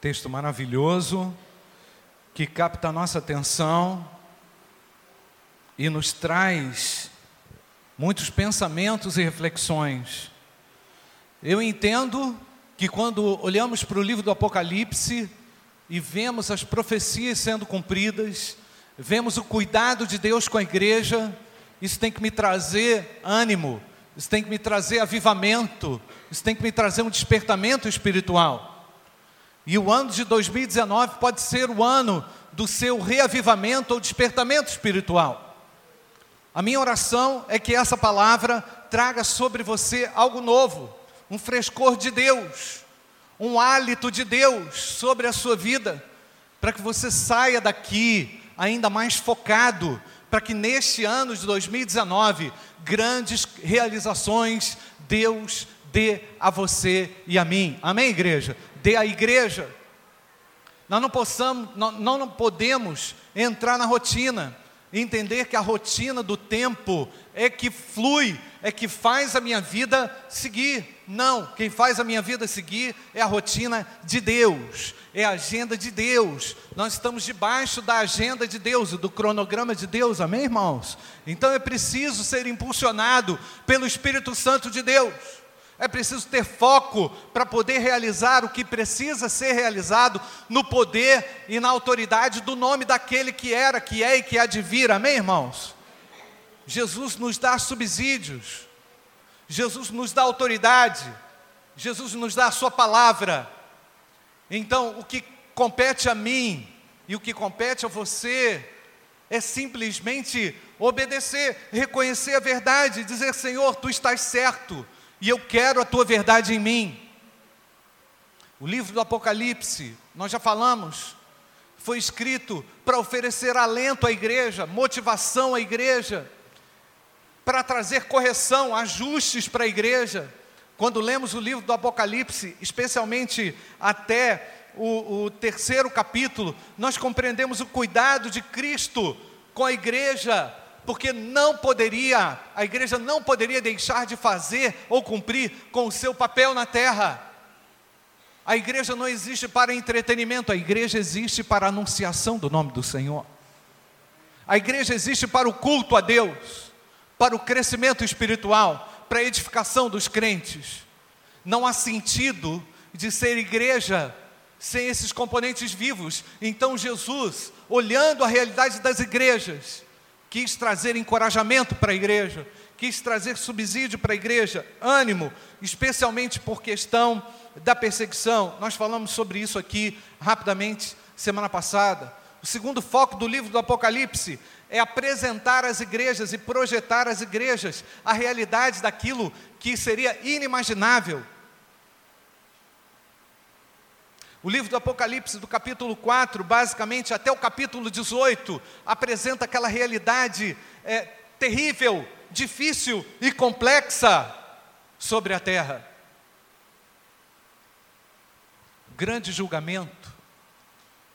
Texto maravilhoso que capta a nossa atenção e nos traz muitos pensamentos e reflexões. Eu entendo que quando olhamos para o livro do Apocalipse e vemos as profecias sendo cumpridas, vemos o cuidado de Deus com a igreja, isso tem que me trazer ânimo, isso tem que me trazer avivamento, isso tem que me trazer um despertamento espiritual. E o ano de 2019 pode ser o ano do seu reavivamento ou despertamento espiritual. A minha oração é que essa palavra traga sobre você algo novo, um frescor de Deus, um hálito de Deus sobre a sua vida, para que você saia daqui ainda mais focado, para que neste ano de 2019 grandes realizações Deus dê a você e a mim. Amém, igreja? Dê à igreja. Nós não possamos, nós não podemos entrar na rotina entender que a rotina do tempo é que flui, é que faz a minha vida seguir. Não, quem faz a minha vida seguir é a rotina de Deus, é a agenda de Deus. Nós estamos debaixo da agenda de Deus, do cronograma de Deus, amém, irmãos? Então é preciso ser impulsionado pelo Espírito Santo de Deus. É preciso ter foco para poder realizar o que precisa ser realizado no poder e na autoridade do nome daquele que era, que é e que há de vir. Amém, irmãos? Jesus nos dá subsídios. Jesus nos dá autoridade. Jesus nos dá a sua palavra. Então, o que compete a mim e o que compete a você é simplesmente obedecer, reconhecer a verdade, dizer: Senhor, tu estás certo e eu quero a tua verdade em mim. O livro do Apocalipse, nós já falamos, foi escrito para oferecer alento à igreja, motivação à igreja, para trazer correção, ajustes para a igreja. Quando lemos o livro do Apocalipse, especialmente até o, o terceiro capítulo, nós compreendemos o cuidado de Cristo com a igreja, porque não poderia, a igreja não poderia deixar de fazer ou cumprir com o seu papel na terra. A igreja não existe para entretenimento, a igreja existe para anunciação do nome do Senhor. A igreja existe para o culto a Deus, para o crescimento espiritual, para a edificação dos crentes. Não há sentido de ser igreja sem esses componentes vivos. Então Jesus, olhando a realidade das igrejas, quis trazer encorajamento para a igreja, quis trazer subsídio para a igreja, ânimo, especialmente por questão da perseguição. Nós falamos sobre isso aqui rapidamente semana passada. O segundo foco do livro do Apocalipse é apresentar às igrejas e projetar às igrejas a realidade daquilo que seria inimaginável o livro do Apocalipse, do capítulo 4, basicamente até o capítulo 18, apresenta aquela realidade é, terrível, difícil e complexa sobre a terra. Grande julgamento,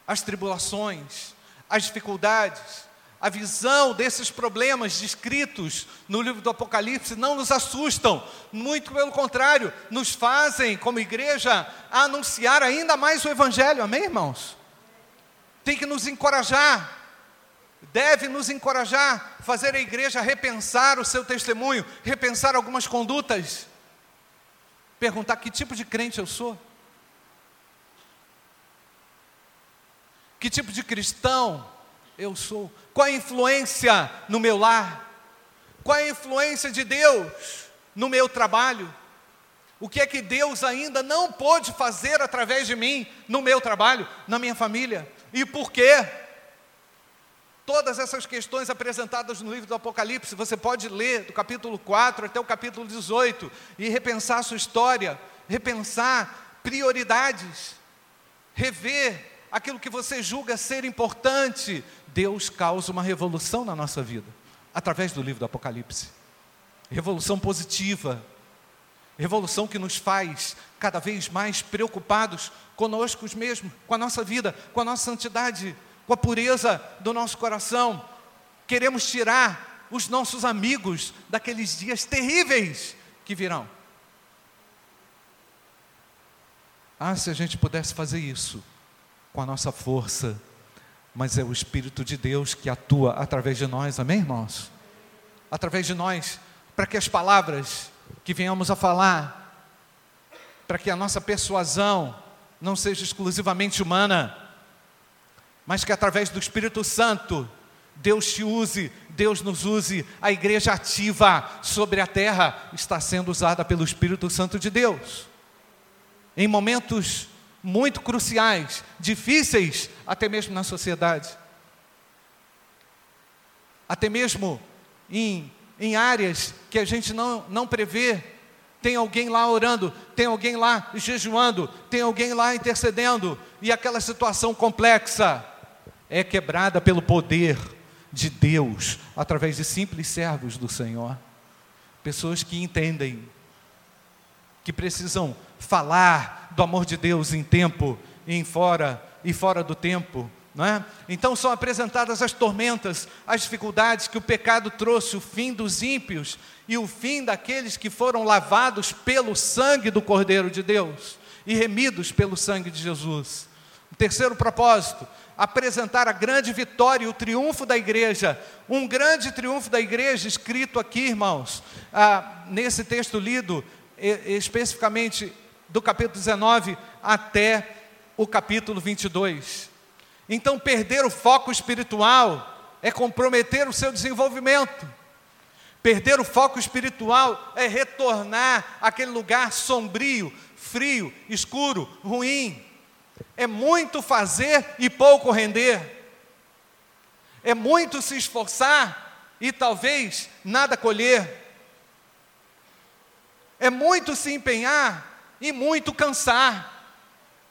as tribulações, as dificuldades, a visão desses problemas descritos no livro do Apocalipse não nos assustam, muito pelo contrário, nos fazem, como igreja, anunciar ainda mais o Evangelho, amém, irmãos? Tem que nos encorajar, deve nos encorajar, fazer a igreja repensar o seu testemunho, repensar algumas condutas, perguntar que tipo de crente eu sou, que tipo de cristão eu sou? Qual a influência no meu lar? Qual a influência de Deus no meu trabalho? O que é que Deus ainda não pôde fazer através de mim no meu trabalho, na minha família? E por quê? Todas essas questões apresentadas no livro do Apocalipse, você pode ler do capítulo 4 até o capítulo 18 e repensar a sua história, repensar prioridades, rever aquilo que você julga ser importante, Deus causa uma revolução na nossa vida, através do livro do Apocalipse. Revolução positiva, revolução que nos faz cada vez mais preocupados conosco mesmos, com a nossa vida, com a nossa santidade, com a pureza do nosso coração. Queremos tirar os nossos amigos daqueles dias terríveis que virão. Ah, se a gente pudesse fazer isso com a nossa força, mas é o Espírito de Deus que atua através de nós, amém, irmãos? Através de nós, para que as palavras que venhamos a falar, para que a nossa persuasão não seja exclusivamente humana, mas que através do Espírito Santo, Deus te use, Deus nos use, a igreja ativa sobre a terra está sendo usada pelo Espírito Santo de Deus. Em momentos muito cruciais, difíceis, até mesmo na sociedade, até mesmo em, em áreas que a gente não, não prevê, tem alguém lá orando, tem alguém lá jejuando, tem alguém lá intercedendo, e aquela situação complexa é quebrada pelo poder de Deus, através de simples servos do Senhor, pessoas que entendem, que precisam falar do amor de Deus em tempo e em fora e fora do tempo, não é? Então são apresentadas as tormentas, as dificuldades que o pecado trouxe, o fim dos ímpios e o fim daqueles que foram lavados pelo sangue do Cordeiro de Deus e remidos pelo sangue de Jesus. O terceiro propósito, apresentar a grande vitória e o triunfo da igreja. Um grande triunfo da igreja, escrito aqui, irmãos, ah, nesse texto lido, especificamente do capítulo 19 até o capítulo 22. Então, perder o foco espiritual é comprometer o seu desenvolvimento. Perder o foco espiritual é retornar àquele lugar sombrio, frio, escuro, ruim. É muito fazer e pouco render. É muito se esforçar e talvez nada colher. É muito se empenhar e muito cansar.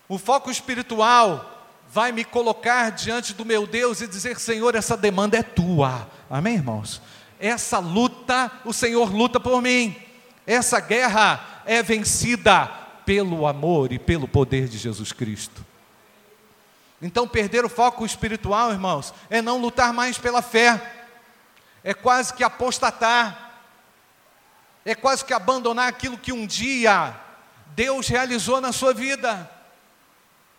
O foco espiritual vai me colocar diante do meu Deus e dizer: Senhor, essa demanda é tua. Amém, irmãos? Essa luta, o Senhor luta por mim. Essa guerra é vencida pelo amor e pelo poder de Jesus Cristo. Então, perder o foco espiritual, irmãos, é não lutar mais pela fé, é quase que apostatar, é quase que abandonar aquilo que um dia Deus realizou na sua vida,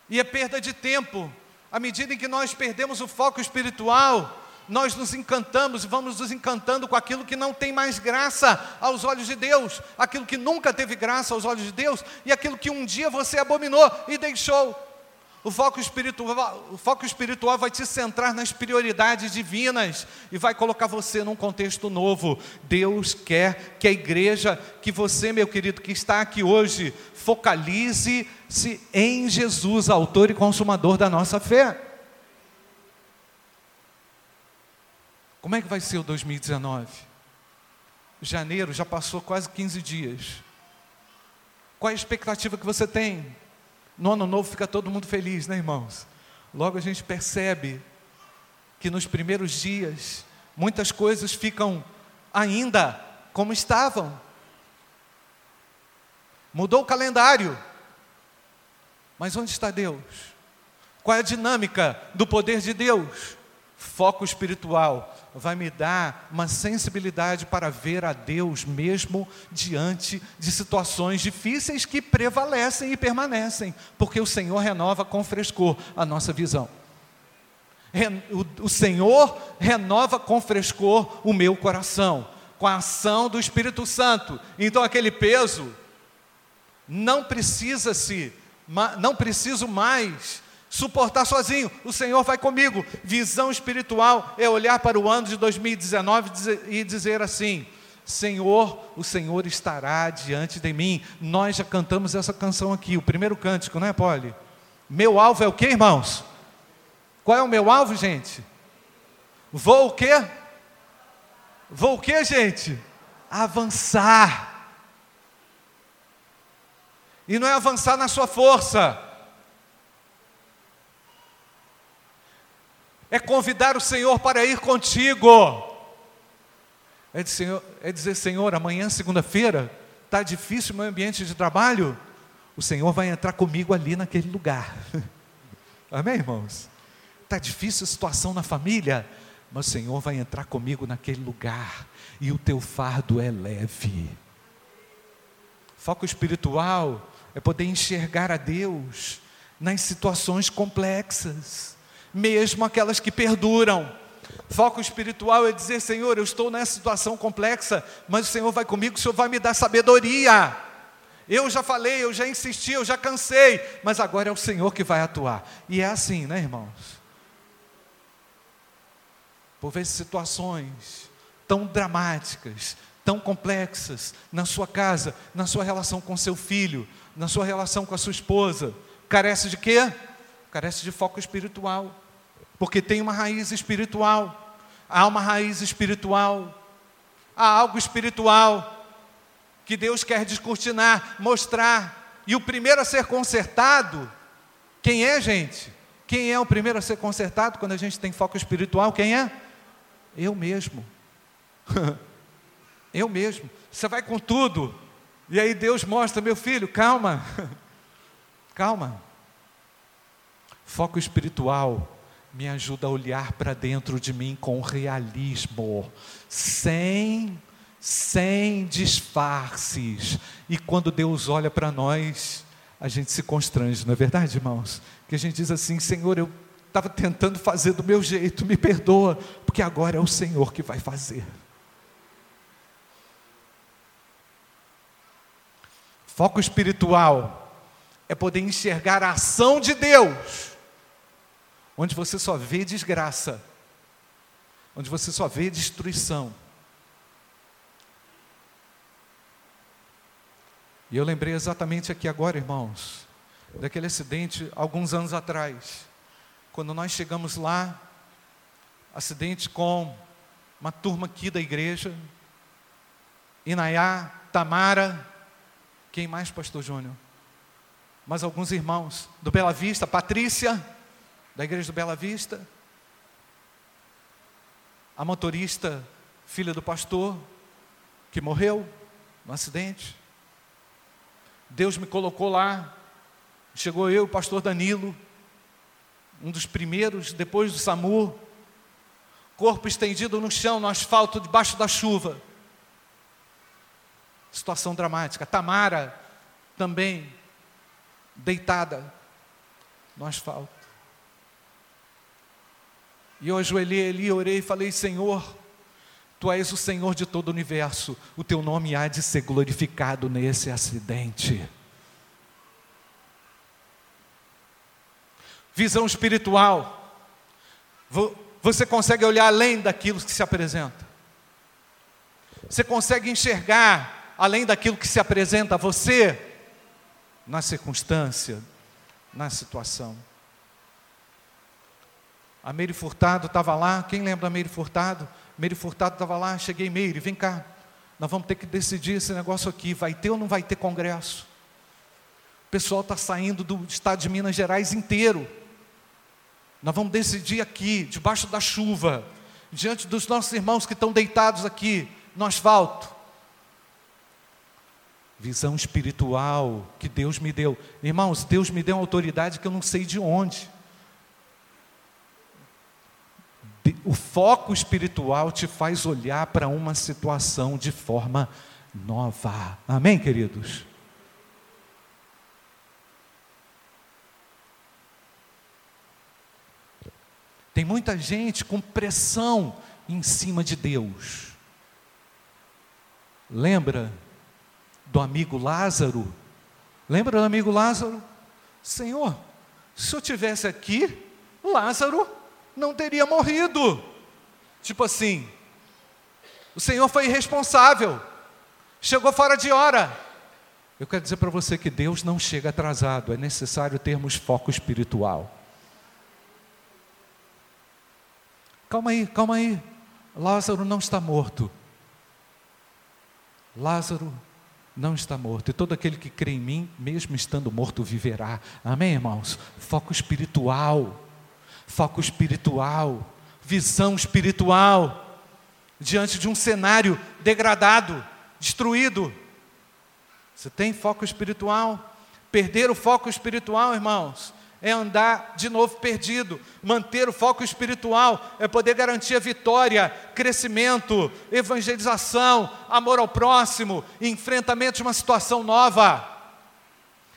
e é perda de tempo. À medida em que nós perdemos o foco espiritual, nós nos encantamos e vamos nos encantando com aquilo que não tem mais graça aos olhos de Deus, aquilo que nunca teve graça aos olhos de Deus e aquilo que um dia você abominou e deixou. O foco, espiritual, o foco espiritual vai te centrar nas prioridades divinas e vai colocar você num contexto novo. Deus quer que a igreja, que você, meu querido, que está aqui hoje, focalize-se em Jesus, autor e consumador da nossa fé. Como é que vai ser o 2019? Janeiro já passou quase 15 dias. Qual a expectativa que você tem? No ano novo fica todo mundo feliz, né, irmãos? Logo a gente percebe que nos primeiros dias muitas coisas ficam ainda como estavam. Mudou o calendário. Mas onde está Deus? Qual é a dinâmica do poder de Deus? Foco espiritual vai me dar uma sensibilidade para ver a Deus mesmo diante de situações difíceis que prevalecem e permanecem, porque o Senhor renova com frescor a nossa visão. O Senhor renova com frescor o meu coração, com a ação do Espírito Santo. Então aquele peso não precisa se não preciso mais suportar sozinho. O Senhor vai comigo. Visão espiritual é olhar para o ano de 2019 e dizer assim: Senhor, o Senhor estará diante de mim. Nós já cantamos essa canção aqui, o primeiro cântico, não é, Poli? Meu alvo é o que, irmãos? Qual é o meu alvo, gente? Vou o quê? Vou o quê, gente? Avançar. E não é avançar na sua força é convidar o Senhor para ir contigo. É dizer, Senhor, é dizer, Senhor amanhã, segunda-feira, está difícil o meu ambiente de trabalho. O Senhor vai entrar comigo ali naquele lugar. Amém, irmãos? Está difícil a situação na família, mas o Senhor vai entrar comigo naquele lugar. E o teu fardo é leve. Foco espiritual é poder enxergar a Deus nas situações complexas, mesmo aquelas que perduram. Foco espiritual é dizer: Senhor, eu estou nessa situação complexa, mas o Senhor vai comigo, o Senhor vai me dar sabedoria. Eu já falei, eu já insisti, eu já cansei, mas agora é o Senhor que vai atuar. E é assim, né, irmãos? Por vezes situações tão dramáticas, tão complexas na sua casa, na sua relação com seu filho, na sua relação com a sua esposa, carece de quê? Carece de foco espiritual. Porque tem uma raiz espiritual. Há uma raiz espiritual. Há algo espiritual que Deus quer descortinar, mostrar. E o primeiro a ser consertado, quem é, gente? Quem é o primeiro a ser consertado quando a gente tem foco espiritual? Quem é? Eu mesmo. Eu mesmo. Você vai com tudo. E aí Deus mostra, meu filho, calma. Calma. Foco espiritual me ajuda a olhar para dentro de mim com realismo, sem sem disfarces. E quando Deus olha para nós, a gente se constrange, não é verdade, irmãos? Que a gente diz assim: Senhor, eu estava tentando fazer do meu jeito, me perdoa, porque agora é o Senhor que vai fazer. Foco espiritual é poder enxergar a ação de Deus, onde você só vê desgraça, onde você só vê destruição E eu lembrei exatamente aqui agora, irmãos, daquele acidente alguns anos atrás, quando nós chegamos lá, acidente com uma turma aqui da igreja, Inaiá, Tamara, quem mais, Pastor Júnior? Mais alguns irmãos do Bela Vista, Patrícia, da igreja do Bela Vista, a motorista, filha do pastor, que morreu no acidente. Deus me colocou lá. Chegou eu, o pastor Danilo, um dos primeiros, depois do SAMU, corpo estendido no chão, no asfalto, debaixo da chuva. Situação dramática. Tamara também deitada no asfalto. E eu ajoelhei ali, orei e falei: Senhor, Tu és o Senhor de todo o universo, o teu nome há de ser glorificado nesse acidente. Visão espiritual. Você consegue olhar além daquilo que se apresenta. Você consegue enxergar além daquilo que se apresenta a você na circunstância, na situação. A Meire Furtado estava lá, quem lembra da Meire Furtado? Meire Furtado estava lá, cheguei, Meire, vem cá. Nós vamos ter que decidir esse negócio aqui, vai ter ou não vai ter congresso? O pessoal está saindo do estado de Minas Gerais inteiro. Nós vamos decidir aqui, debaixo da chuva, diante dos nossos irmãos que estão deitados aqui no asfalto. Visão espiritual que Deus me deu. Irmãos, Deus me deu uma autoridade que eu não sei de onde. O foco espiritual te faz olhar para uma situação de forma nova. Amém, queridos? Tem muita gente com pressão em cima de Deus. Lembra do amigo Lázaro? Lembra do amigo Lázaro? Senhor, se eu tivesse aqui, Lázaro não teria morrido. Tipo assim, o Senhor foi irresponsável, chegou fora de hora. Eu quero dizer para você que Deus não chega atrasado, é necessário termos foco espiritual. Calma aí, calma aí. Lázaro não está morto. Lázaro não está morto. E todo aquele que crê em mim, mesmo estando morto, viverá. Amém, irmãos? Foco espiritual foco espiritual, visão espiritual, diante de um cenário degradado, destruído. Você tem foco espiritual? Perder o foco espiritual, irmãos, é andar de novo perdido. Manter o foco espiritual é poder garantir a vitória, crescimento, evangelização, amor ao próximo, enfrentamento de uma situação nova,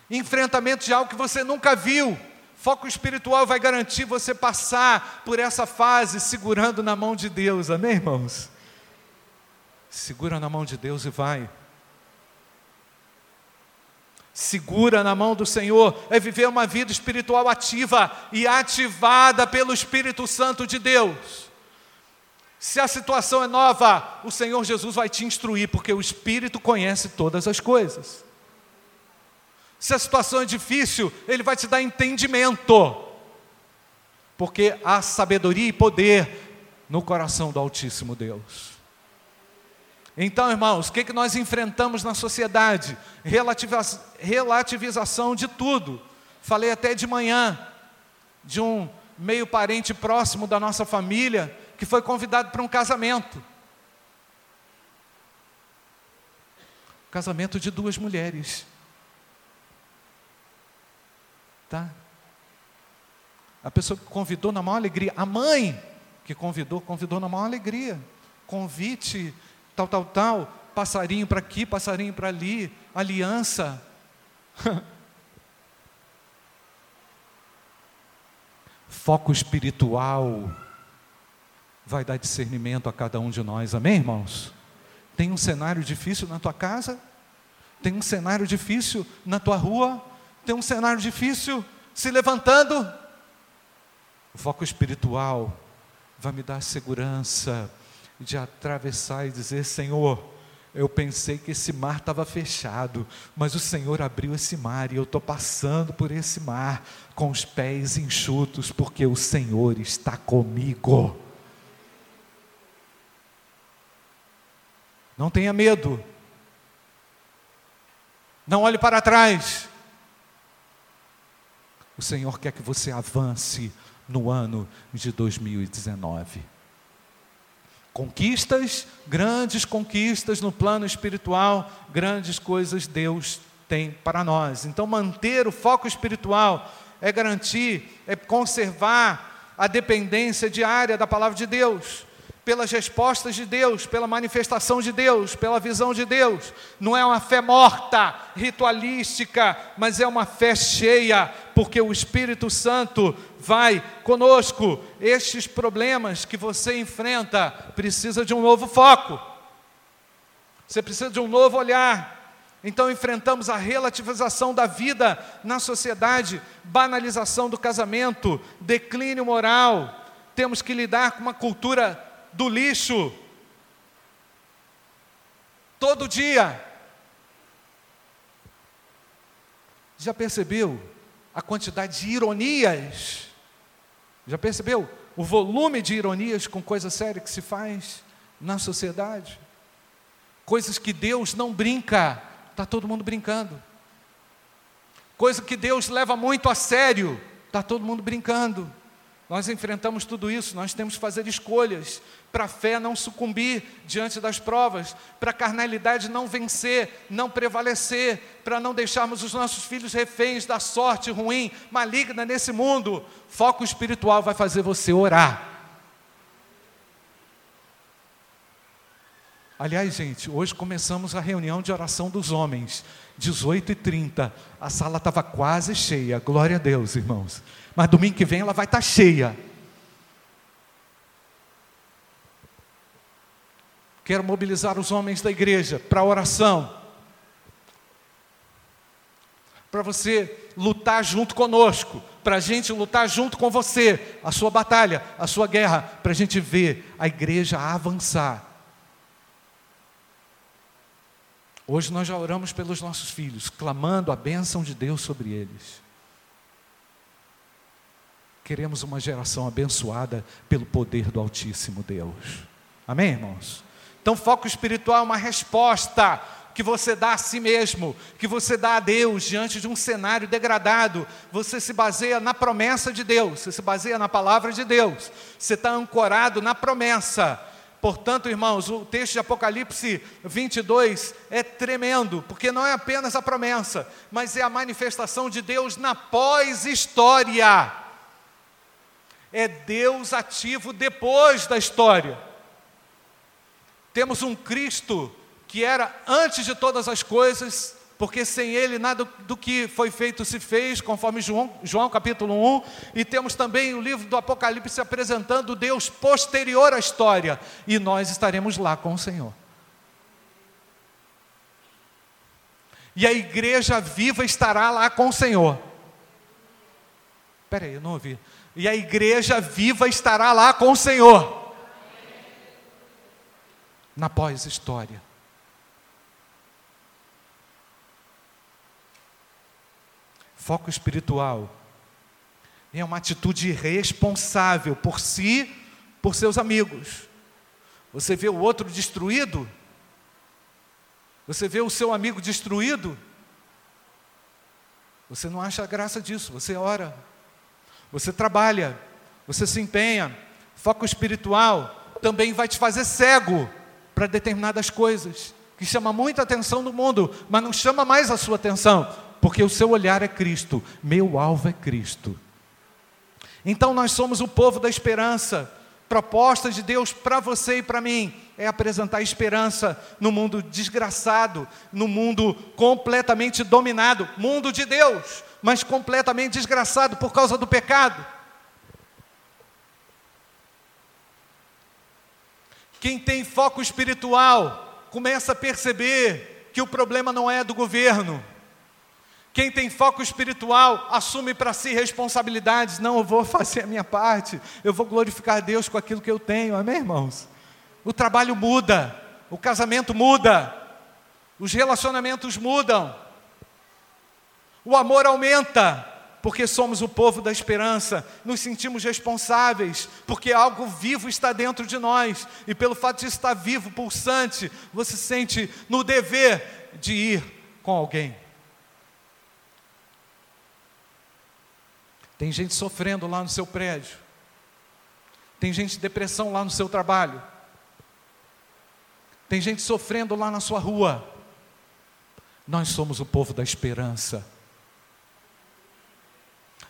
enfrentamento de algo que você nunca viu Foco espiritual vai garantir você passar por essa fase segurando na mão de Deus, amém, irmãos? Segura na mão de Deus e vai. Segura na mão do Senhor é viver uma vida espiritual ativa e ativada pelo Espírito Santo de Deus. Se a situação é nova, o Senhor Jesus vai te instruir, porque o Espírito conhece todas as coisas. Se a situação é difícil, Ele vai te dar entendimento, porque há sabedoria e poder no coração do Altíssimo Deus. Então, irmãos, o que, que nós enfrentamos na sociedade? Relativiza relativização de tudo. Falei até de manhã de um meio parente próximo da nossa família que foi convidado para um casamento. Casamento de duas mulheres. Tá? A pessoa que convidou na maior alegria, a mãe que convidou, convidou na maior alegria. Convite, tal, tal, tal, passarinho para aqui, passarinho para ali, aliança. Foco espiritual vai dar discernimento a cada um de nós, amém, irmãos? Tem um cenário difícil na tua casa? Tem um cenário difícil na tua rua? Tem um cenário difícil se levantando. O foco espiritual vai me dar segurança de atravessar e dizer: Senhor, eu pensei que esse mar estava fechado, mas o Senhor abriu esse mar e eu estou passando por esse mar com os pés enxutos, porque o Senhor está comigo. Não tenha medo, não olhe para trás, o Senhor quer que você avance no ano de 2019. Conquistas, grandes conquistas no plano espiritual, grandes coisas Deus tem para nós. Então, manter o foco espiritual é garantir, é conservar a dependência diária da palavra de Deus pelas respostas de Deus, pela manifestação de Deus, pela visão de Deus. Não é uma fé morta, ritualística, mas é uma fé cheia, porque o Espírito Santo vai conosco. Estes problemas que você enfrenta precisa de um novo foco. Você precisa de um novo olhar. Então enfrentamos a relativização da vida na sociedade, banalização do casamento, declínio moral. Temos que lidar com uma cultura do lixo. Todo dia. Já percebeu a quantidade de ironias? Já percebeu o volume de ironias com coisa séria que se faz na sociedade? Coisas que Deus não brinca, está todo mundo brincando. Coisa que Deus leva muito a sério, está todo mundo brincando. Nós enfrentamos tudo isso, nós temos que fazer escolhas para a fé não sucumbir diante das provas, para a carnalidade não vencer, não prevalecer, para não deixarmos os nossos filhos reféns da sorte ruim, maligna nesse mundo. Foco espiritual vai fazer você orar. Aliás, gente, hoje começamos a reunião de oração dos homens, 18h30. A sala estava quase cheia, glória a Deus, irmãos mas domingo que vem ela vai estar cheia. Quero mobilizar os homens da igreja para oração. Para você lutar junto conosco, para a gente lutar junto com você, a sua batalha, a sua guerra, para a gente ver a igreja avançar. Hoje nós já oramos pelos nossos filhos, clamando a bênção de Deus sobre eles. Queremos uma geração abençoada pelo poder do Altíssimo Deus. Amém, irmãos? Então, foco espiritual é uma resposta que você dá a si mesmo, que você dá a Deus diante de um cenário degradado. Você se baseia na promessa de Deus, você se baseia na palavra de Deus, você está ancorado na promessa. Portanto, irmãos, o texto de Apocalipse 22 é tremendo, porque não é apenas a promessa, mas é a manifestação de Deus na pós-história é Deus ativo depois da história. Temos um Cristo que era antes de todas as coisas, porque sem ele nada do que foi feito se fez, conforme João, João capítulo 1, e temos também o livro do Apocalipse apresentando Deus posterior à história, e nós estaremos lá com o Senhor. E a igreja viva estará lá com o Senhor. Espera aí, eu não ouvi. E a igreja viva estará lá com o Senhor. Na pós-história. Foco espiritual é uma atitude responsável por si, por seus amigos. Você vê o outro destruído? Você vê o seu amigo destruído? Você não acha graça disso, você ora, você trabalha, você se empenha. Foco espiritual também vai te fazer cego para determinadas coisas, que chama muita atenção no mundo, mas não chama mais a sua atenção porque o seu olhar é Cristo, meu alvo é Cristo. Então nós somos o povo da esperança. Proposta de Deus para você e para mim é apresentar esperança no mundo desgraçado, no mundo completamente dominado, mundo de Deus, mas completamente desgraçado por causa do pecado. Quem tem foco espiritual começa a perceber que o problema não é do governo, quem tem foco espiritual assume para si responsabilidades. Não, eu vou fazer a minha parte, eu vou glorificar Deus com aquilo que eu tenho, amém, irmãos? O trabalho muda, o casamento muda, os relacionamentos mudam, o amor aumenta, porque somos o povo da esperança, nos sentimos responsáveis, porque algo vivo está dentro de nós, e pelo fato de estar vivo, pulsante, você sente no dever de ir com alguém. Tem gente sofrendo lá no seu prédio. Tem gente em depressão lá no seu trabalho. Tem gente sofrendo lá na sua rua. Nós somos o povo da esperança.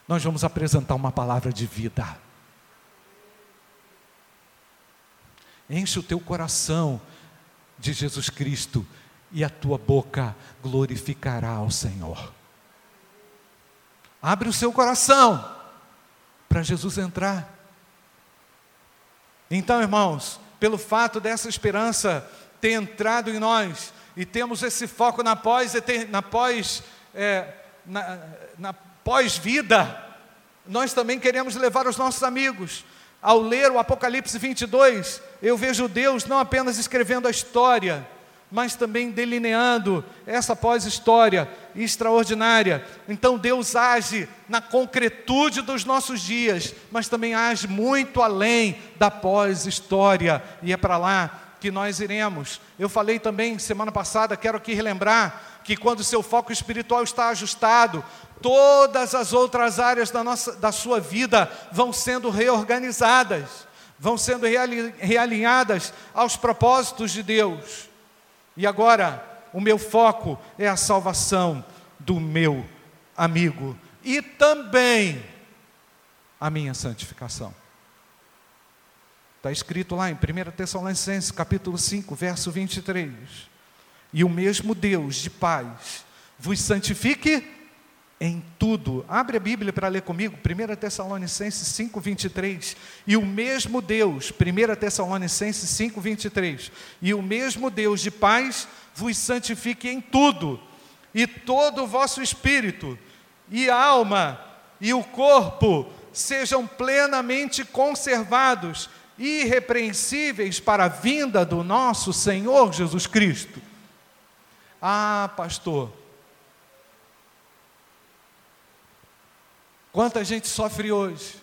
Nós vamos apresentar uma palavra de vida. Enche o teu coração de Jesus Cristo e a tua boca glorificará ao Senhor. Abre o seu coração para Jesus entrar. Então, irmãos, pelo fato dessa esperança ter entrado em nós e temos esse foco na pós na pós é, na, na pós-vida, nós também queremos levar os nossos amigos. Ao ler o Apocalipse 22, eu vejo Deus não apenas escrevendo a história, mas também delineando essa pós-história extraordinária. Então Deus age na concretude dos nossos dias, mas também age muito além da pós-história, e é para lá que nós iremos. Eu falei também semana passada, quero aqui relembrar, que quando o seu foco espiritual está ajustado, todas as outras áreas da, nossa, da sua vida vão sendo reorganizadas, vão sendo realinhadas aos propósitos de Deus. E agora, o meu foco é a salvação do meu amigo e também a minha santificação. Está escrito lá em 1 Tessalonicenses, capítulo 5, verso 23. E o mesmo Deus de paz vos santifique em tudo. Abre a Bíblia para ler comigo, 1 Tessalonicenses 5, 23. E o mesmo Deus, 1 Tessalonicenses 5, 23. E o mesmo Deus de paz vos santifique em tudo, e todo o vosso espírito, e alma, e o corpo sejam plenamente conservados, irrepreensíveis para a vinda do nosso Senhor Jesus Cristo. Ah, pastor, Quanta gente sofre hoje.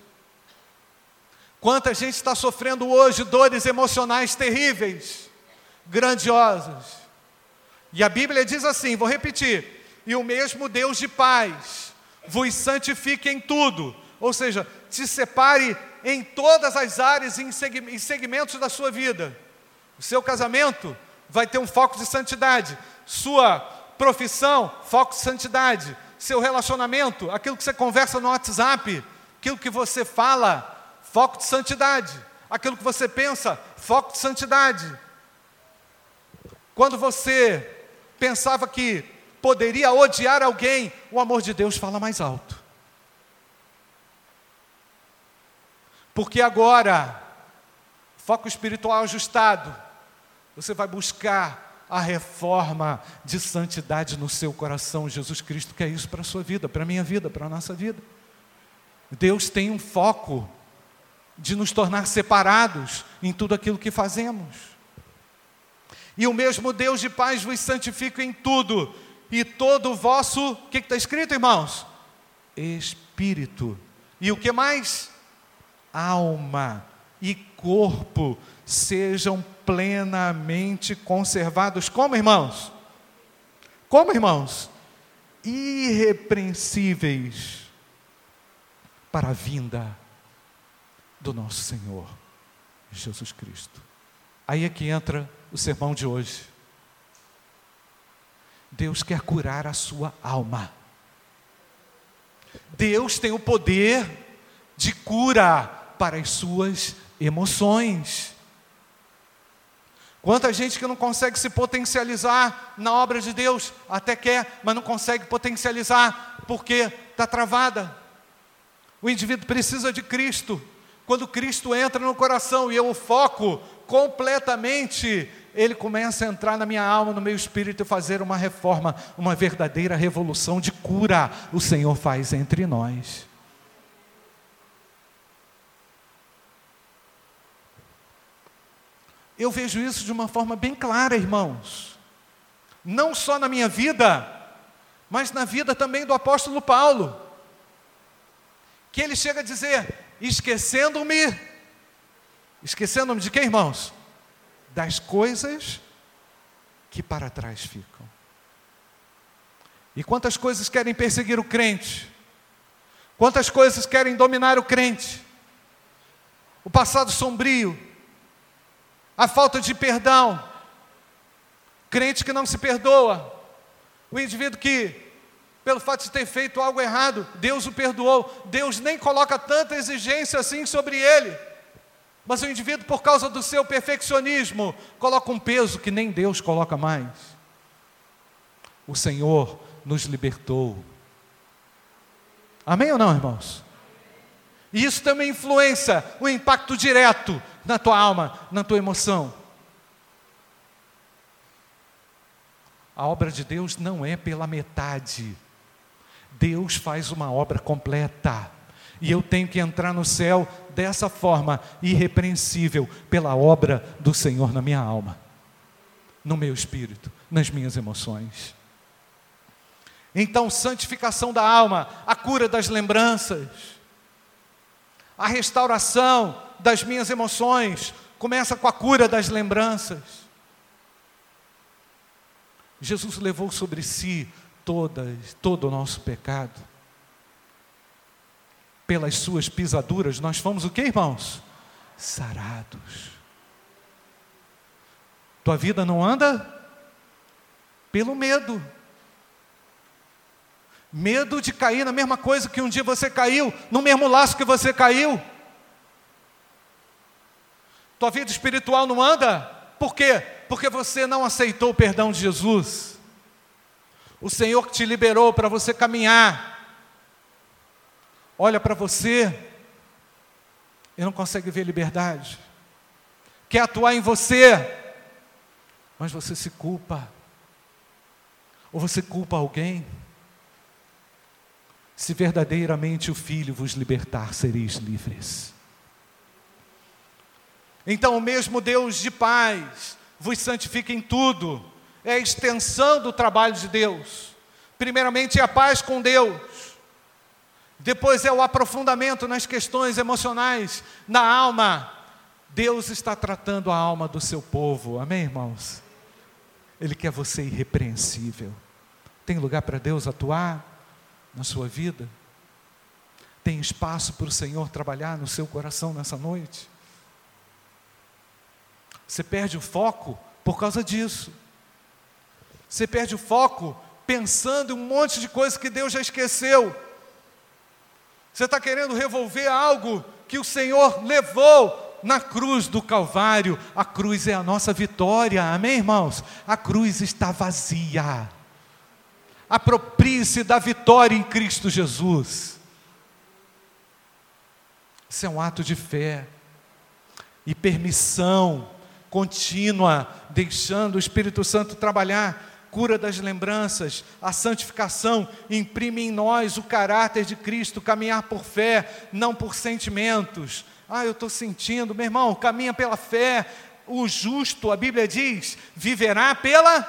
Quanta gente está sofrendo hoje dores emocionais terríveis, grandiosas. E a Bíblia diz assim: vou repetir: e o mesmo Deus de paz vos santifique em tudo, ou seja, te separe em todas as áreas e em segmentos da sua vida. O seu casamento vai ter um foco de santidade, sua profissão, foco de santidade, seu relacionamento, aquilo que você conversa no WhatsApp, aquilo que você fala, foco de santidade. Aquilo que você pensa, foco de santidade. Quando você pensava que poderia odiar alguém, o amor de Deus fala mais alto. Porque agora, foco espiritual ajustado, você vai buscar a reforma de santidade no seu coração. Jesus Cristo quer isso para a sua vida, para a minha vida, para a nossa vida. Deus tem um foco de nos tornar separados em tudo aquilo que fazemos. E o mesmo Deus de paz vos santifica em tudo, e todo o vosso, o que está escrito, irmãos? Espírito. E o que mais? Alma e corpo sejam plenamente conservados. Como, irmãos? Como, irmãos? Irrepreensíveis para a vinda do nosso Senhor Jesus Cristo. Aí é que entra o sermão de hoje. Deus quer curar a sua alma. Deus tem o poder de cura para as suas emoções. Quanta gente que não consegue se potencializar na obra de Deus, até quer, mas não consegue potencializar porque está travada. O indivíduo precisa de Cristo. Quando Cristo entra no coração e eu o foco completamente, ele começa a entrar na minha alma, no meu espírito e fazer uma reforma, uma verdadeira revolução de cura. O Senhor faz entre nós. Eu vejo isso de uma forma bem clara, irmãos. Não só na minha vida, mas na vida também do apóstolo Paulo. Que ele chega a dizer: esquecendo-me, esquecendo-me de quem, irmãos? Das coisas que para trás ficam. E quantas coisas querem perseguir o crente? Quantas coisas querem dominar o crente? O passado sombrio, a falta de perdão, crente que não se perdoa, o indivíduo que pelo fato de ter feito algo errado, Deus o perdoou. Deus nem coloca tanta exigência assim sobre ele. Mas o indivíduo, por causa do seu perfeccionismo, coloca um peso que nem Deus coloca mais. O Senhor nos libertou. Amém ou não, irmãos? E isso também influencia o impacto direto na tua alma, na tua emoção. A obra de Deus não é pela metade. Deus faz uma obra completa. E eu tenho que entrar no céu dessa forma, irrepreensível, pela obra do Senhor na minha alma, no meu espírito, nas minhas emoções. Então, santificação da alma, a cura das lembranças, a restauração das minhas emoções, começa com a cura das lembranças. Jesus levou sobre si todas, todo o nosso pecado. Pelas suas pisaduras, nós fomos o que, irmãos? Sarados. Tua vida não anda pelo medo. Medo de cair na mesma coisa que um dia você caiu, no mesmo laço que você caiu. Tua vida espiritual não anda, por quê? Porque você não aceitou o perdão de Jesus. O Senhor que te liberou para você caminhar, olha para você e não consegue ver liberdade. Quer atuar em você, mas você se culpa. Ou você culpa alguém. Se verdadeiramente o Filho vos libertar, sereis livres. Então, o mesmo Deus de paz vos santifica em tudo é a extensão do trabalho de Deus. Primeiramente é a paz com Deus. Depois é o aprofundamento nas questões emocionais, na alma. Deus está tratando a alma do seu povo. Amém, irmãos? Ele quer você irrepreensível. Tem lugar para Deus atuar na sua vida? Tem espaço para o Senhor trabalhar no seu coração nessa noite? Você perde o foco por causa disso. Você perde o foco pensando em um monte de coisas que Deus já esqueceu. Você está querendo revolver algo que o Senhor levou na cruz do Calvário. A cruz é a nossa vitória, amém, irmãos? A cruz está vazia. Aproprie-se da vitória em Cristo Jesus. Isso é um ato de fé e permissão contínua, deixando o Espírito Santo trabalhar cura das lembranças, a santificação imprime em nós o caráter de Cristo, caminhar por fé, não por sentimentos. Ah, eu estou sentindo, meu irmão, caminha pela fé. O justo, a Bíblia diz, viverá pela.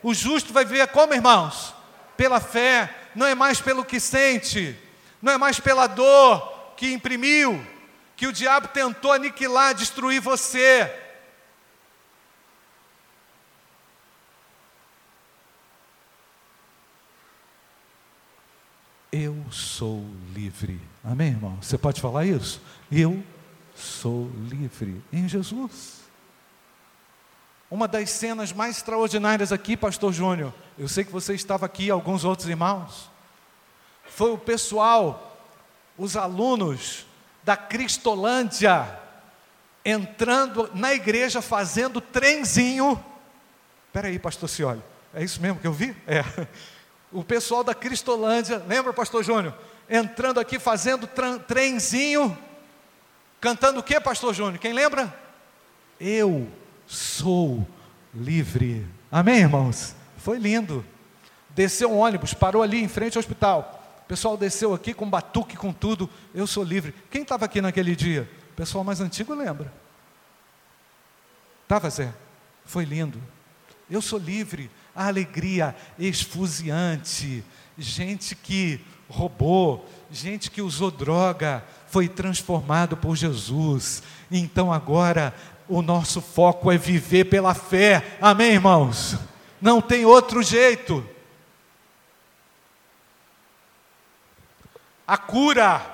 O justo vai viver como, irmãos? Pela fé, não é mais pelo que sente, não é mais pela dor que imprimiu, que o diabo tentou aniquilar, destruir você. Eu sou livre. Amém, irmão? Você pode falar isso? Eu sou livre em Jesus. Uma das cenas mais extraordinárias aqui, Pastor Júnior, eu sei que você estava aqui, alguns outros irmãos, foi o pessoal, os alunos da Cristolândia, entrando na igreja, fazendo trenzinho. Espera aí, pastor Cioli, é isso mesmo que eu vi? É o pessoal da Cristolândia, lembra, pastor Júnior? Entrando aqui fazendo trenzinho, cantando o que, pastor Júnior? Quem lembra? Eu sou livre. Amém, irmãos? Foi lindo. Desceu um ônibus, parou ali em frente ao hospital. O pessoal desceu aqui com batuque, com tudo. Eu sou livre. Quem estava aqui naquele dia? O pessoal mais antigo lembra. Estava, Zé? Foi lindo. Eu sou livre a alegria esfuziante, gente que roubou, gente que usou droga, foi transformado por Jesus. Então agora o nosso foco é viver pela fé. Amém, irmãos? Não tem outro jeito. A cura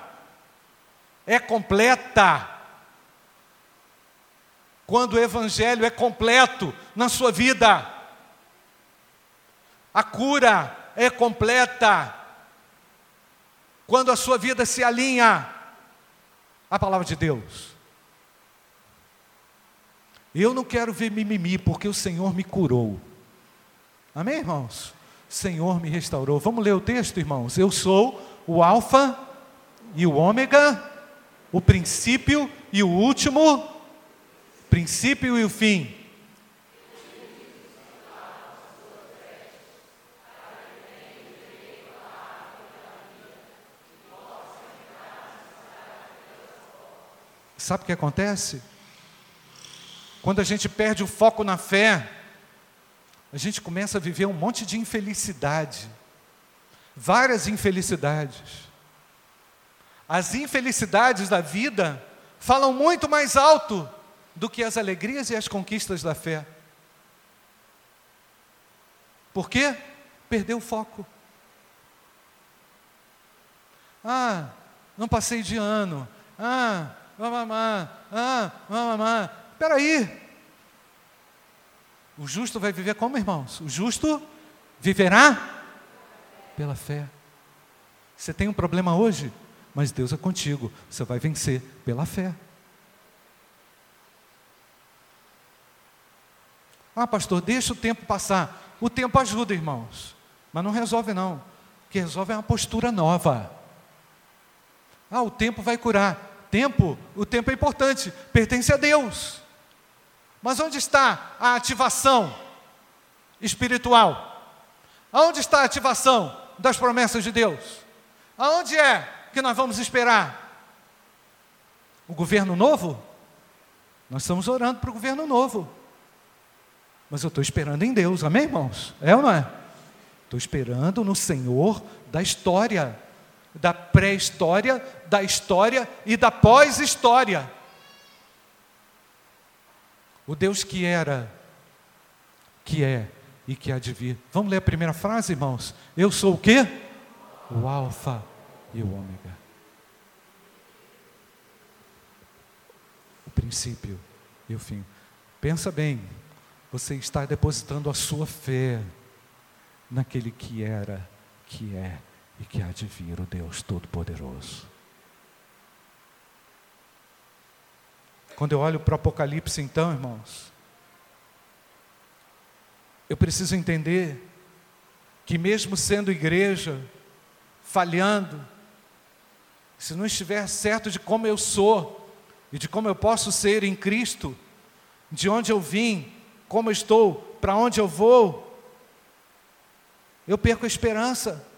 é completa quando o evangelho é completo na sua vida. A cura é completa quando a sua vida se alinha à palavra de Deus. Eu não quero ver mimimi, porque o Senhor me curou. Amém, irmãos? O Senhor me restaurou. Vamos ler o texto, irmãos. Eu sou o Alfa e o Ômega, o princípio e o último, princípio e o fim. Sabe o que acontece? Quando a gente perde o foco na fé, a gente começa a viver um monte de infelicidade, várias infelicidades. As infelicidades da vida falam muito mais alto do que as alegrias e as conquistas da fé. Por quê? Perdeu o foco. Ah, não passei de ano. Ah, mamamá, ah, mamamá. Espera aí. O justo vai viver como, irmãos? O justo viverá pela fé. Você tem um problema hoje, mas Deus é contigo. Você vai vencer pela fé. Ah, pastor, deixa o tempo passar. O tempo ajuda, irmãos, mas não resolve não. O que resolve é uma postura nova. Ah, o tempo vai curar. Tempo, o tempo é importante, pertence a Deus. Mas onde está a ativação espiritual? Aonde está a ativação das promessas de Deus? Aonde é que nós vamos esperar? O governo novo? Nós estamos orando para o governo novo. Mas eu estou esperando em Deus, amém, irmãos? É ou não é? Estou esperando no Senhor da história da pré-história, da história e da pós-história. O Deus que era, que é e que há de vir. Vamos ler a primeira frase, irmãos? Eu sou o quê? O Alfa e o Ômega. O princípio e o fim. Pensa bem, você está depositando a sua fé naquele que era, que é e que há de vir o Deus Todo-Poderoso. Quando eu olho para o Apocalipse, então, irmãos, eu preciso entender que, mesmo sendo igreja, falhando, se não estiver certo de como eu sou e de como eu posso ser em Cristo, de onde eu vim, como eu estou, para onde eu vou, eu perco a esperança.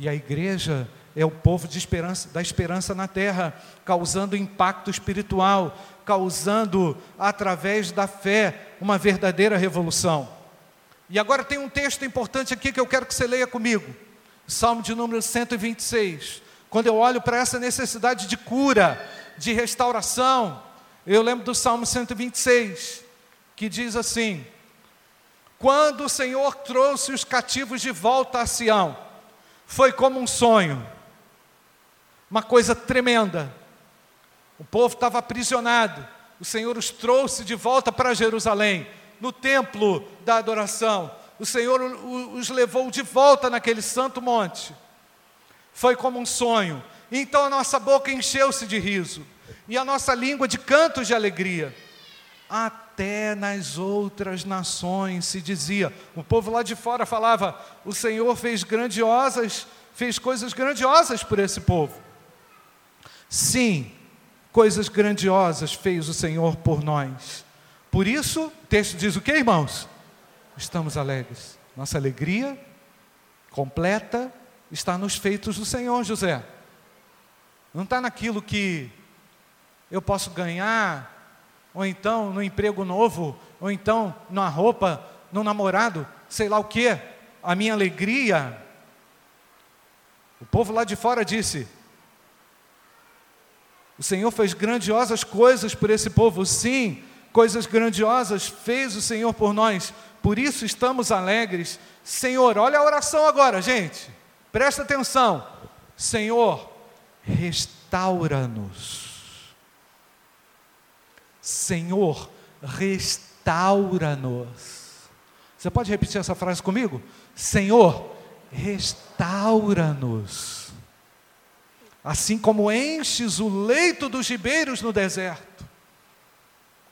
E a igreja é o povo esperança, da esperança na terra, causando impacto espiritual, causando, através da fé, uma verdadeira revolução. E agora tem um texto importante aqui que eu quero que você leia comigo. Salmo de número 126. Quando eu olho para essa necessidade de cura, de restauração, eu lembro do Salmo 126, que diz assim: Quando o Senhor trouxe os cativos de volta a Sião, foi como um sonho uma coisa tremenda. O povo estava aprisionado, o Senhor os trouxe de volta para Jerusalém, no templo da adoração. O Senhor os levou de volta naquele santo monte. Foi como um sonho. Então a nossa boca encheu-se de riso, e a nossa língua de cantos de alegria. Até nas outras nações se dizia, o povo lá de fora falava: o Senhor fez grandiosas, fez coisas grandiosas por esse povo. Sim, coisas grandiosas fez o Senhor por nós. Por isso, o texto diz o que, irmãos? Estamos alegres. Nossa alegria completa está nos feitos do Senhor, José. Não está naquilo que eu posso ganhar, ou então no emprego novo, ou então na roupa, no namorado, sei lá o que. A minha alegria. O povo lá de fora disse: o Senhor fez grandiosas coisas por esse povo, sim, coisas grandiosas fez o Senhor por nós, por isso estamos alegres. Senhor, olha a oração agora, gente, presta atenção. Senhor, restaura-nos. Senhor, restaura-nos. Você pode repetir essa frase comigo? Senhor, restaura-nos assim como enches o leito dos ribeiros no deserto.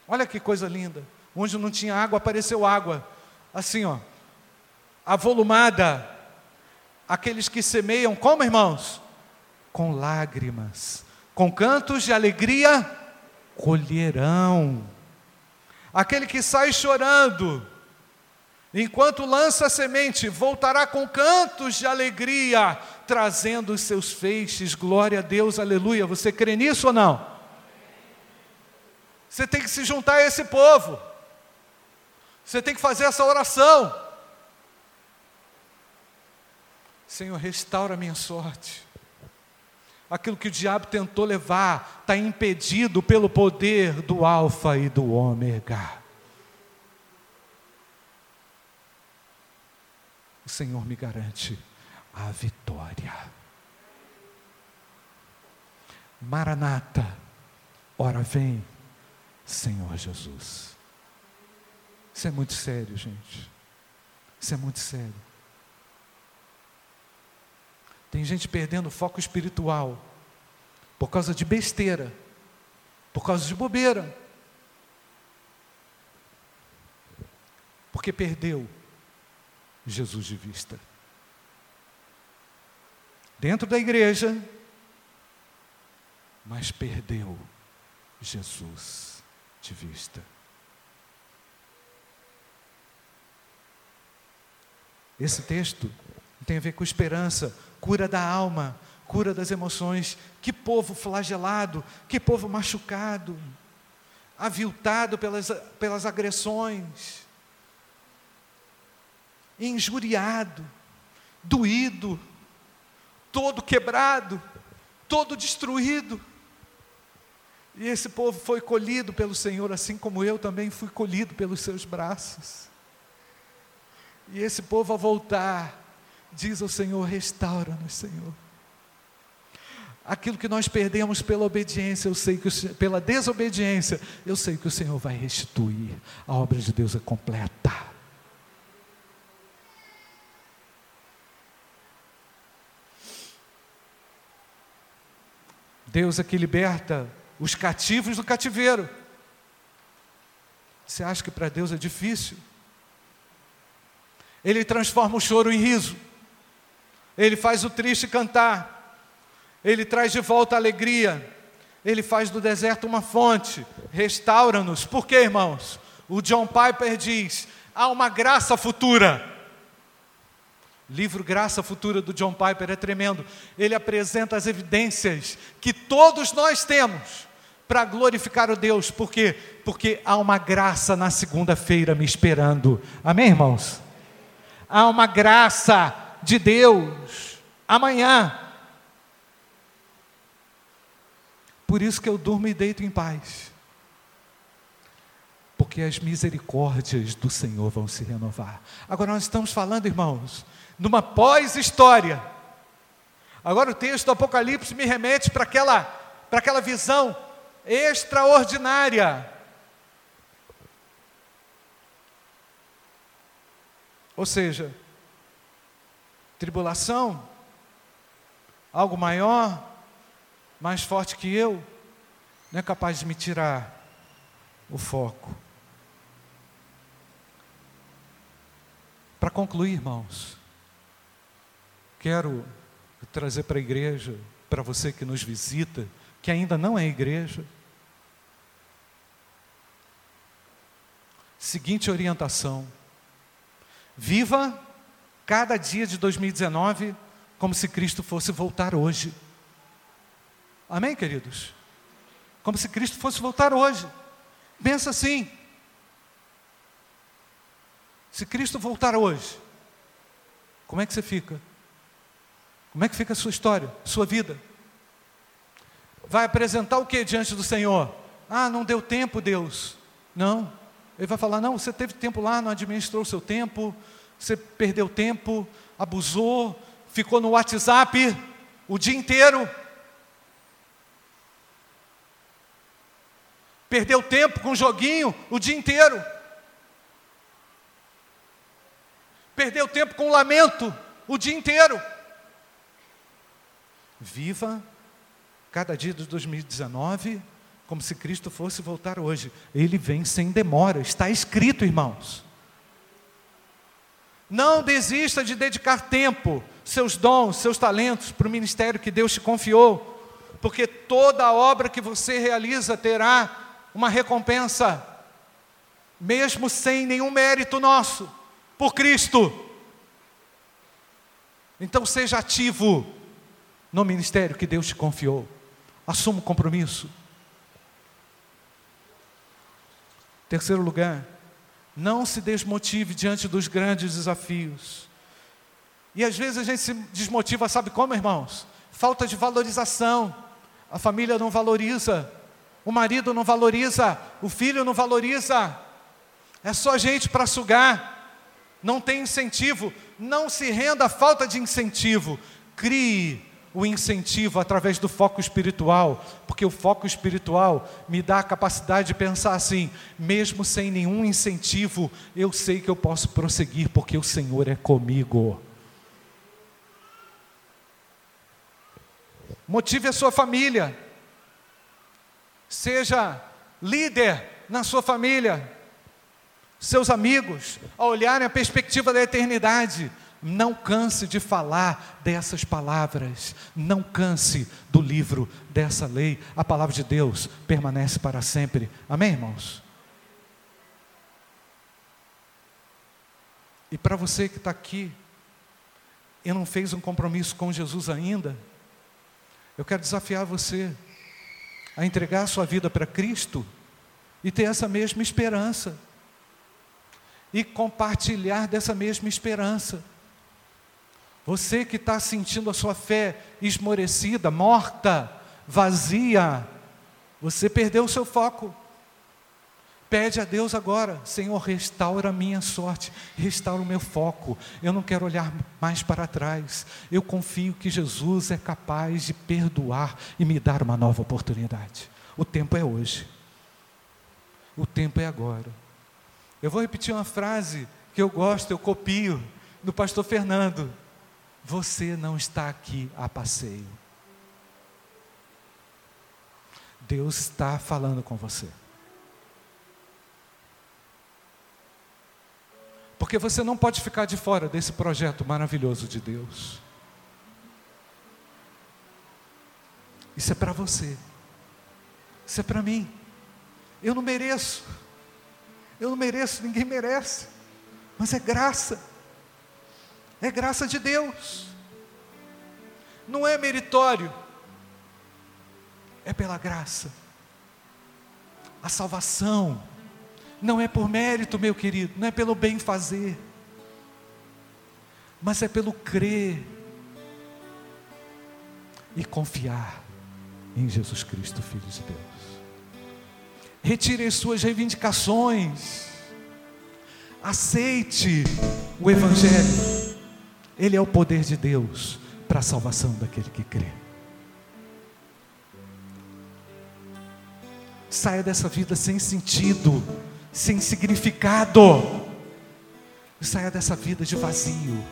Olha que coisa linda. Onde não tinha água, apareceu água. Assim, ó, avolumada. Aqueles que semeiam, como irmãos? Com lágrimas, com cantos de alegria, colherão. Aquele que sai chorando, enquanto lança a semente, voltará com cantos de alegria, trazendo os seus feixes, glória a Deus, aleluia. Você crê nisso ou não? Você tem que se juntar a esse povo, você tem que fazer essa oração. Senhor, restaura a minha sorte. Aquilo que o diabo tentou levar está impedido pelo poder do Alfa e do Ômega. O Senhor me garante a vitória. Maranata, ora vem, Senhor Jesus. Isso é muito sério, gente. Isso é muito sério. Tem gente perdendo o foco espiritual por causa de besteira, por causa de bobeira. Porque perdeu Jesus de vista dentro da igreja, mas perdeu Jesus de vista. Esse texto tem a ver com esperança, cura da alma, cura das emoções. Que povo flagelado, que povo machucado, aviltado pelas, pelas agressões, injuriado, doído, todo quebrado, todo destruído. E esse povo foi colhido pelo Senhor, assim como eu também fui colhido pelos seus braços. E esse povo, ao voltar, diz ao Senhor: restaura-nos, Senhor. Aquilo que nós perdemos pela obediência, eu sei que o, pela desobediência, eu sei que o Senhor vai restituir. A obra de Deus é completa. Deus é que liberta os cativos do cativeiro. Você acha que para Deus é difícil? Ele transforma o choro em riso. Ele faz o triste cantar. Ele traz de volta a alegria. Ele faz do deserto uma fonte. Restaura-nos. Por quê, irmãos? O John Piper diz: há uma graça futura. Livro Graça Futura do John Piper é tremendo. Ele apresenta as evidências que todos nós temos para glorificar o Deus. Por quê? Porque há uma graça na segunda-feira me esperando. Amém, irmãos? Há uma graça de Deus amanhã. Por isso que eu durmo e deito em paz. Porque as misericórdias do Senhor vão se renovar. Agora nós estamos falando, irmãos, numa pós-história. Agora o texto do Apocalipse me remete para aquela, para aquela visão extraordinária. Ou seja, tribulação, algo maior, mais forte que eu, não é capaz de me tirar o foco. Para concluir, irmãos, quero trazer para a igreja, para você que nos visita, que ainda não é igreja, seguinte orientação: viva cada dia de 2019 como se Cristo fosse voltar hoje. Amém, queridos? Como se Cristo fosse voltar hoje. Pensa assim. Se Cristo voltar hoje, como é que você fica? Como é que fica a sua história, sua vida? Vai apresentar o que diante do Senhor? Ah, não deu tempo, Deus. Não. Ele vai falar: não, você teve tempo lá, não administrou o seu tempo, você perdeu tempo, abusou, ficou no WhatsApp o dia inteiro. Perdeu tempo com joguinho o dia inteiro. Perdeu tempo com lamento o dia inteiro. Viva cada dia de 2019 como se Cristo fosse voltar hoje. Ele vem sem demora, está escrito, irmãos. Não desista de dedicar tempo, seus dons, seus talentos para o ministério que Deus te confiou, porque toda obra que você realiza terá uma recompensa, mesmo sem nenhum mérito nosso, por Cristo. Então seja ativo no ministério que Deus te confiou. Assuma o compromisso. Terceiro lugar, não se desmotive diante dos grandes desafios. E às vezes a gente se desmotiva, sabe como, irmãos? Falta de valorização. A família não valoriza, o marido não valoriza, o filho não valoriza. É só gente para sugar. Não tem incentivo. Não se renda à falta de incentivo. Crie o incentivo através do foco espiritual, porque o foco espiritual me dá a capacidade de pensar assim, mesmo sem nenhum incentivo, eu sei que eu posso prosseguir, porque o Senhor é comigo. Motive a sua família, seja líder na sua família, seus amigos, a olharem a perspectiva da eternidade, não canse de falar dessas palavras, não canse do livro dessa lei. A palavra de Deus permanece para sempre. Amém, irmãos? E para você que está aqui e não fez um compromisso com Jesus ainda, eu quero desafiar você a entregar a sua vida para Cristo e ter essa mesma esperança e compartilhar dessa mesma esperança. Você que está sentindo a sua fé esmorecida, morta, vazia, você perdeu o seu foco. Pede a Deus agora, Senhor, restaura a minha sorte, restaura o meu foco. Eu não quero olhar mais para trás. Eu confio que Jesus é capaz de perdoar e me dar uma nova oportunidade. O tempo é hoje. O tempo é agora. Eu vou repetir uma frase que eu gosto, eu copio, do pastor Fernando. Você não está aqui a passeio. Deus está falando com você. Porque você não pode ficar de fora desse projeto maravilhoso de Deus. Isso é para você. Isso é para mim. Eu não mereço. Eu não mereço, ninguém merece. Mas é graça. É graça de Deus. Não é meritório. É pela graça. A salvação não é por mérito, meu querido, não é pelo bem fazer, mas é pelo crer e confiar em Jesus Cristo, Filho de Deus. Retire as suas reivindicações, aceite o Evangelho, ele é o poder de Deus para a salvação daquele que crê. Saia dessa vida sem sentido, sem significado. Saia dessa vida de vazio.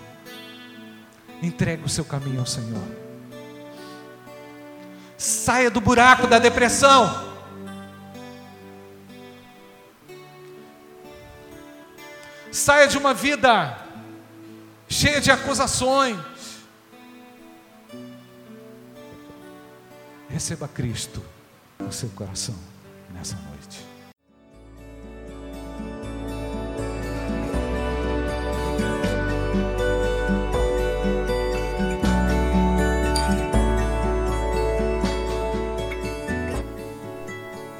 Entregue o seu caminho ao Senhor. Saia do buraco da depressão. Saia de uma vida cheia de acusações. Receba Cristo no seu coração nessa noite.